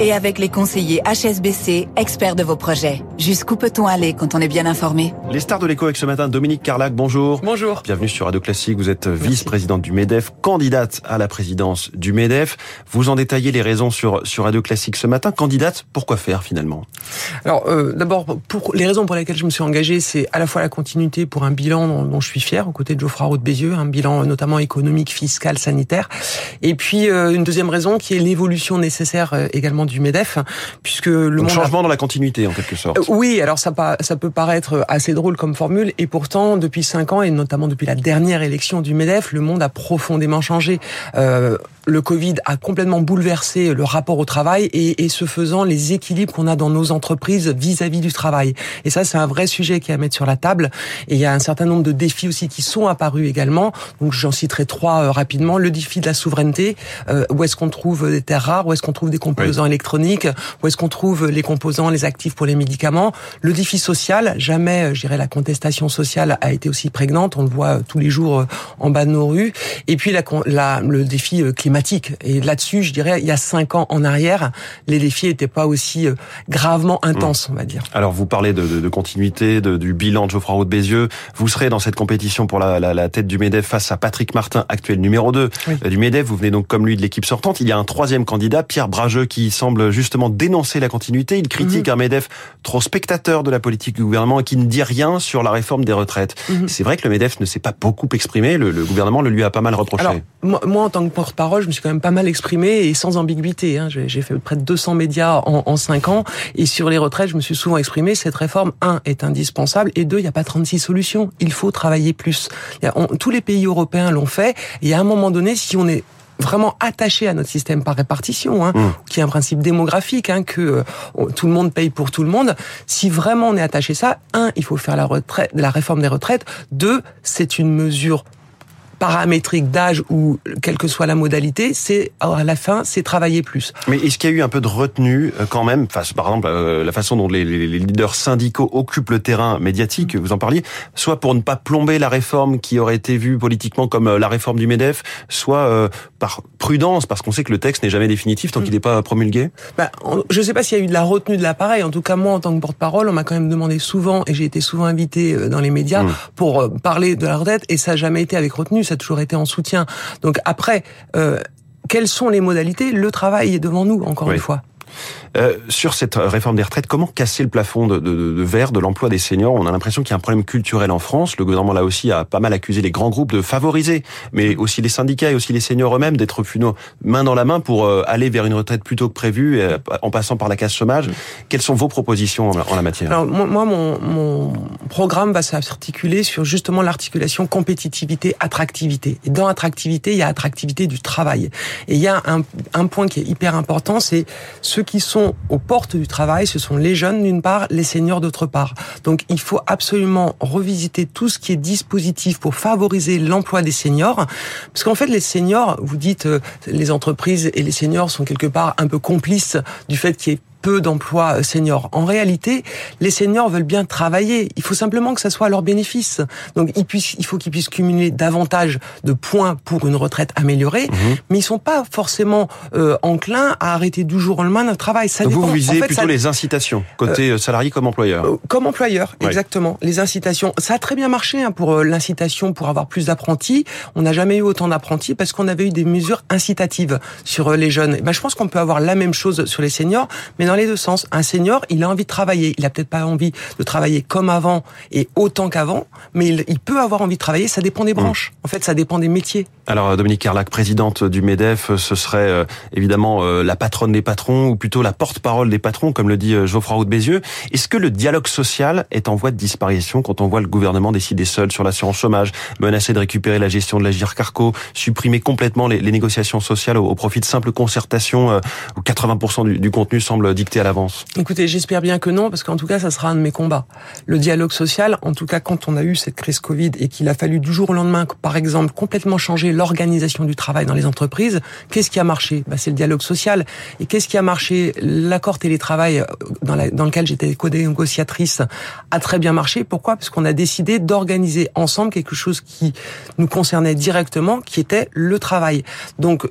et avec les conseillers HSBC, experts de vos projets. Jusqu'où peut-on aller quand on est bien informé? Les stars de l'écho avec ce matin, Dominique Carlac, bonjour. Bonjour. Bienvenue sur Radio Classique, vous êtes vice-présidente du MEDEF, candidate à la présidence du MEDEF. Vous en détaillez les raisons sur, sur Radio Classique ce matin. Candidate, pourquoi faire finalement? Alors euh, d'abord, pour les raisons pour lesquelles je me suis engagé, c'est à la fois la continuité pour un bilan dont, dont je suis fier, aux côtés de Geoffroy Roux de Bézieux, un bilan notamment économique, fiscal, sanitaire. Et puis euh, une deuxième raison qui est l'évolution nécessaire euh, également du MEDEF, puisque le Donc, monde changement dans la continuité en quelque sorte. Euh, Oui, alors ça, peut paraître assez drôle comme formule, et pourtant, depuis cinq ans, et notamment depuis la dernière élection du MEDEF, le monde a profondément changé. Euh, le Covid a complètement bouleversé le rapport au travail, et, et ce faisant, les équilibres qu'on a dans nos entreprises vis-à-vis du travail. Et ça, c'est un vrai sujet qui est à mettre sur la table. Et il y a un certain nombre de défis aussi qui sont apparus également. Donc j'en citerai trois euh, rapidement. Le défi de la souveraineté, euh, où est-ce qu'on trouve des terres rares, où est-ce qu'on trouve des composants électroniques, où est-ce qu'on trouve les composants, les actifs pour les médicaments. Le défi social, jamais, euh, je dirais, la contestation sociale a été aussi prégnante. On le voit euh, tous les jours en bas de nos rues. Et puis la, la- le défi euh, Et là-dessus, je dirais, il y a cinq ans en arrière, les défis n'étaient pas aussi euh, gravement intenses, on va dire. Alors vous parlez de, de- de continuité, de- du bilan de Geoffroy Roux de Bézieux. Vous serez dans cette compétition pour la, la- la tête du MEDEF face à Patrick Martin, actuel numéro 2 Oui. du MEDEF. Vous venez donc comme lui de l'équipe sortante. Il y a un troisième candidat, Pierre Brageux, qui semble justement dénoncer la continuité. Il critique Mhm. un MEDEF trop spectateur de la politique du gouvernement et qui ne dit rien sur la réforme des retraites. Mhm. C'est vrai que le MEDEF ne s'est pas beaucoup exprimé. Le, le gouvernement le lui a pas mal reproché. Alors, moi, moi, en tant que porte-parole, je me suis quand même pas mal exprimé et sans ambiguïté. Hein. J'ai fait près de 200 médias en, en 5 ans et sur les retraites, je me suis souvent exprimé. Cette réforme, un, est indispensable et deux, il n'y a pas 36 solutions. Il faut travailler plus. Il y a- on- tous les pays européens l'ont fait et à un moment donné, si on est vraiment attaché à notre système par répartition, hein, Mm. qui est un principe démographique, hein, que euh, tout le monde paye pour tout le monde. Si vraiment on est attaché à ça, un, il faut faire la retraite, la réforme des retraites. Deux, c'est une mesure paramétrique d'âge ou quelle que soit la modalité, c'est à la fin, c'est travailler plus. Mais est-ce qu'il y a eu un peu de retenue euh, quand même, face, par exemple, euh, la façon dont les, les- les leaders syndicaux occupent le terrain médiatique, vous en parliez, soit pour ne pas plomber la réforme qui aurait été vue politiquement comme euh, la réforme du MEDEF, soit euh, par prudence, parce qu'on sait que le texte n'est jamais définitif tant qu'il n'est pas promulgué Bah, je ne sais pas s'il y a eu de la retenue de l'appareil. En tout cas, moi, en tant que porte-parole, on m'a quand même demandé souvent, et j'ai été souvent invité euh, dans les médias Mm. pour euh, parler de la retraite, et ça n'a jamais été avec retenue, ça a toujours été en soutien. Donc après, euh, quelles sont les modalités? Le travail est devant nous, encore Oui. une fois. Euh, sur cette réforme des retraites, comment casser le plafond de, de, de verre de l'emploi des seniors? On a l'impression qu'il y a un problème culturel en France. Le gouvernement là aussi a pas mal accusé les grands groupes de favoriser, mais aussi les syndicats et aussi les seniors eux-mêmes d'être main dans la main pour euh, aller vers une retraite plutôt que prévue, euh, en passant par la case chômage. Quelles sont vos propositions en la, matière? Alors moi, mon, mon programme va s'articuler sur justement l'articulation compétitivité attractivité. Et dans attractivité, il y a attractivité du travail. Et il y a un, un point qui est hyper important, c'est ceux qui sont aux portes du travail, ce sont les jeunes d'une part, les seniors d'autre part. Donc il faut absolument revisiter tout ce qui est dispositif pour favoriser l'emploi des seniors, parce qu'en fait les seniors, vous dites euh, les entreprises et les seniors sont quelque part un peu complices du fait qu'il y ait peu d'emplois euh, seniors. En réalité, les seniors veulent bien travailler. Il faut simplement que ça soit à leur bénéfice. Donc, ils puissent, il faut qu'ils puissent cumuler davantage de points pour une retraite améliorée, Mhm. mais ils sont pas forcément euh, enclins à arrêter du jour au lendemain le travail. Ça Donc dépend. vous visez En fait, plutôt ça- les incitations, côté salarié comme employeur. euh, Comme employeur, Ouais. exactement. Les incitations, ça a très bien marché hein, pour euh, l'incitation pour avoir plus d'apprentis. On n'a jamais eu autant d'apprentis parce qu'on avait eu des mesures incitatives sur euh, les jeunes. Ben, je pense qu'on peut avoir la même chose sur les seniors, mais dans les deux sens. Un senior, il a envie de travailler. Il a peut-être pas envie de travailler comme avant et autant qu'avant, mais il, il peut avoir envie de travailler. Ça dépend des branches. En fait, ça dépend des métiers. Alors Dominique Carlac, présidente du MEDEF, ce serait euh, évidemment euh, la patronne des patrons, ou plutôt la porte-parole des patrons, comme le dit euh, Geoffroy Roux de Bézieux. Est-ce que le dialogue social est en voie de disparition quand on voit le gouvernement décider seul sur l'assurance chômage, menacer de récupérer la gestion de la GIRCARCO, supprimer complètement les, les négociations sociales au, au profit de simples concertations euh, où 80% du, du contenu semble dicté à l'avance? Écoutez, j'espère bien que non, parce qu'en tout cas, ça sera un de mes combats. Le dialogue social, en tout cas, quand on a eu cette crise Covid et qu'il a fallu du jour au lendemain, par exemple, complètement changer l'organisation du travail dans les entreprises. Qu'est-ce qui a marché? Bah, C'est le dialogue social. Et qu'est-ce qui a marché? L'accord télétravail dans, la, dans lequel j'étais co-négociatrice a très bien marché. Pourquoi? Parce qu'on a décidé d'organiser ensemble quelque chose qui nous concernait directement, qui était le travail. Donc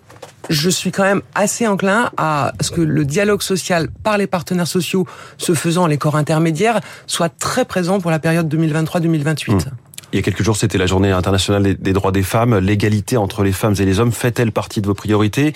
je suis quand même assez enclin à ce que le dialogue social par les partenaires sociaux se faisant les corps intermédiaires soit très présent pour la période 2023-2028. Il y a quelques jours, c'était la journée internationale des droits des femmes. L'égalité entre les femmes et les hommes fait-elle partie de vos priorités?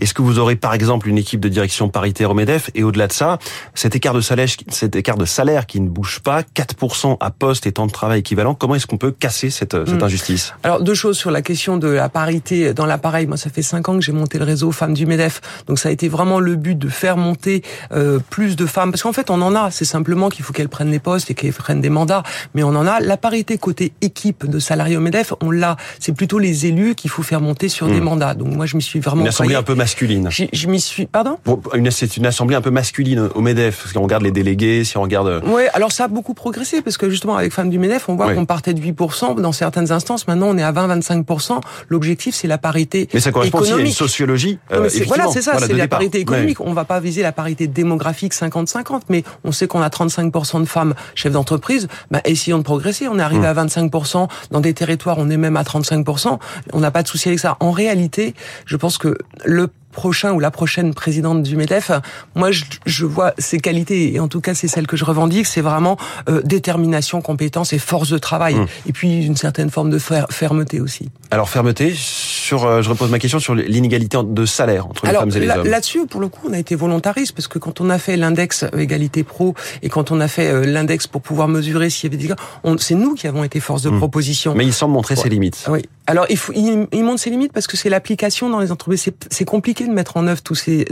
Est-ce que vous aurez, par exemple, une équipe de direction paritaire au MEDEF? Et au-delà de ça, cet écart de salaire, cet écart de salaire qui ne bouge pas, 4% à poste et temps de travail équivalent, comment est-ce qu'on peut casser cette, cette hmm. injustice? Alors, deux choses sur la question de la parité dans l'appareil. Moi, ça fait cinq ans que j'ai monté le réseau Femmes du MEDEF. Donc, ça a été vraiment le but de faire monter euh, plus de femmes. Parce qu'en fait, on en a. C'est simplement qu'il faut qu'elles prennent les postes et qu'elles prennent des mandats. Mais on en a. La parité côté équipe de salariés au MEDEF, on l'a. C'est plutôt les élus qu'il faut faire monter sur des hmm. mandats. Donc moi, je me suis vraiment. Une assemblée un peu masculine. Je m'y suis. Pardon? C'est une assemblée un peu masculine au MEDEF. Si on regarde les délégués, si on regarde. Euh, oui, alors ça a beaucoup progressé parce que justement avec Femmes du MEDEF, on voit qu'on partait de 8% dans certaines instances. Maintenant, on est à 20-25%. L'objectif, c'est la parité. Mais ça correspond aussi à une sociologie. Euh, voilà, c'est ça, c'est la parité économique. On va pas viser la parité démographique 50-50, mais on sait qu'on a 35% de femmes chefs d'entreprise. Bah, essayons de progresser. On est arrivé hmm. à 25% dans des territoires, on est même à 35%. On n'a pas de souci avec ça. En réalité, je pense que le prochain ou la prochaine présidente du MEDEF, moi je, vois ses qualités et en tout cas c'est celle que je revendique, c'est vraiment euh, détermination, compétence et force de travail mmh. et puis une certaine forme de fermeté aussi. Alors fermeté sur, euh, je repose ma question sur l'inégalité de salaire entre les femmes et les hommes. Là-dessus, pour le coup, on a été volontariste parce que quand on a fait l'index égalité pro et quand on a fait euh, l'index pour pouvoir mesurer s'il y avait des c'est nous qui avons été force de mmh. proposition. Mais il semble montrer ses limites. Oui. Alors il, faut, il, il montre ses limites parce que c'est l'application dans les entreprises. C'est compliqué de mettre en œuvre tous ces.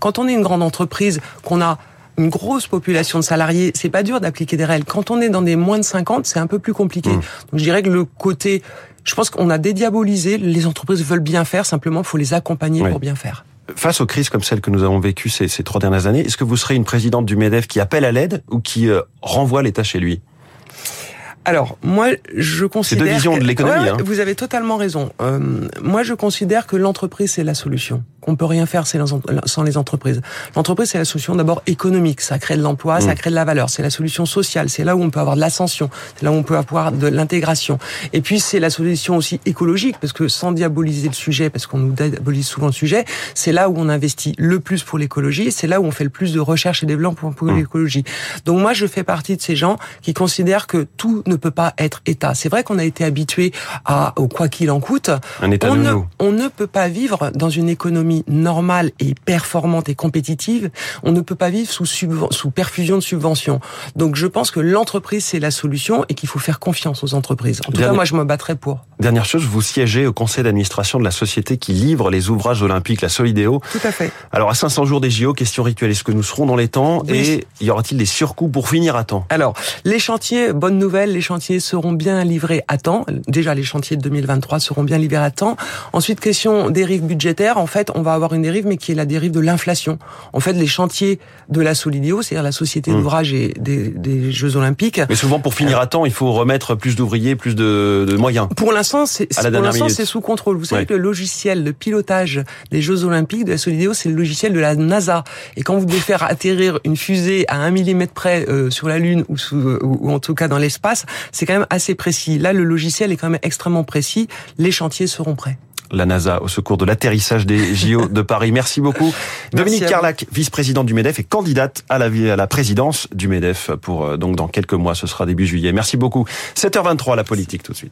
Quand on est une grande entreprise, qu'on a une grosse population de salariés, c'est pas dur d'appliquer des règles. Quand on est dans des moins de 50, c'est un peu plus compliqué. Mmh. Donc je dirais que le côté, je pense qu'on a dédiabolisé. Les entreprises veulent bien faire, simplement il faut les accompagner pour bien faire. Face aux crises comme celles que nous avons vécues ces, ces trois dernières années, est-ce que vous serez une présidente du Medef qui appelle à l'aide ou qui euh, renvoie l'État chez lui? Alors, moi, je considère... C'est deux visions de l'économie. hein. Vous avez totalement raison. Euh, moi, je considère que l'entreprise, c'est la solution qu'on peut rien faire sans les entreprises. L'entreprise, c'est la solution d'abord économique. Ça crée de l'emploi, ça mm. crée de la valeur. C'est la solution sociale. C'est là où on peut avoir de l'ascension. C'est là où on peut avoir de l'intégration. Et puis, c'est la solution aussi écologique, parce que sans diaboliser le sujet, parce qu'on nous diabolise souvent le sujet, c'est là où on investit le plus pour l'écologie. C'est là où on fait le plus de recherche et développement pour, mm. l'écologie. Donc moi, je fais partie de ces gens qui considèrent que tout ne peut pas être État. C'est vrai qu'on a été habitué à au quoi qu'il en coûte. Un État on, ne, on ne peut pas vivre dans une économie normale et performante et compétitive, on ne peut pas vivre sous, sous perfusion de subventions. Donc je pense que l'entreprise, c'est la solution et qu'il faut faire confiance aux entreprises. En tout cas, moi, je me battrai pour. Dernière chose, vous siégez au conseil d'administration de la société qui livre les ouvrages olympiques, la Solidéo. Tout à fait. Alors, à 500 jours des JO, question rituelle, est-ce que nous serons dans les temps et y aura-t-il des surcoûts pour finir à temps? Alors, les chantiers, bonne nouvelle, les chantiers seront bien livrés à temps. Déjà, les chantiers de 2023 seront bien livrés à temps. Ensuite, question dérive budgétaire. En fait, on va avoir une dérive, mais qui est la dérive de l'inflation. En fait, les chantiers de la Solidéo, c'est-à-dire la société mmh. d'ouvrage et des, Jeux Olympiques. Mais souvent, pour finir à temps, il faut remettre plus d'ouvriers, plus de, moyens. Pour l'instant, c'est c'est sous contrôle. Vous savez que le logiciel de pilotage des Jeux Olympiques de la Solidéo, c'est le logiciel de la NASA. Et quand vous devez faire atterrir une fusée à un millimètre près euh, sur la Lune ou, sous, euh, ou en tout cas dans l'espace, c'est quand même assez précis. Là, le logiciel est quand même extrêmement précis. Les chantiers seront prêts la NASA au secours de l'atterrissage des JO de Paris. Merci beaucoup. Dominique Carlac, vice-présidente du MEDEF et candidate à la, à la présidence du MEDEF pour euh, donc dans quelques mois, ce sera début juillet. Merci beaucoup. 7h23 la politique tout de suite.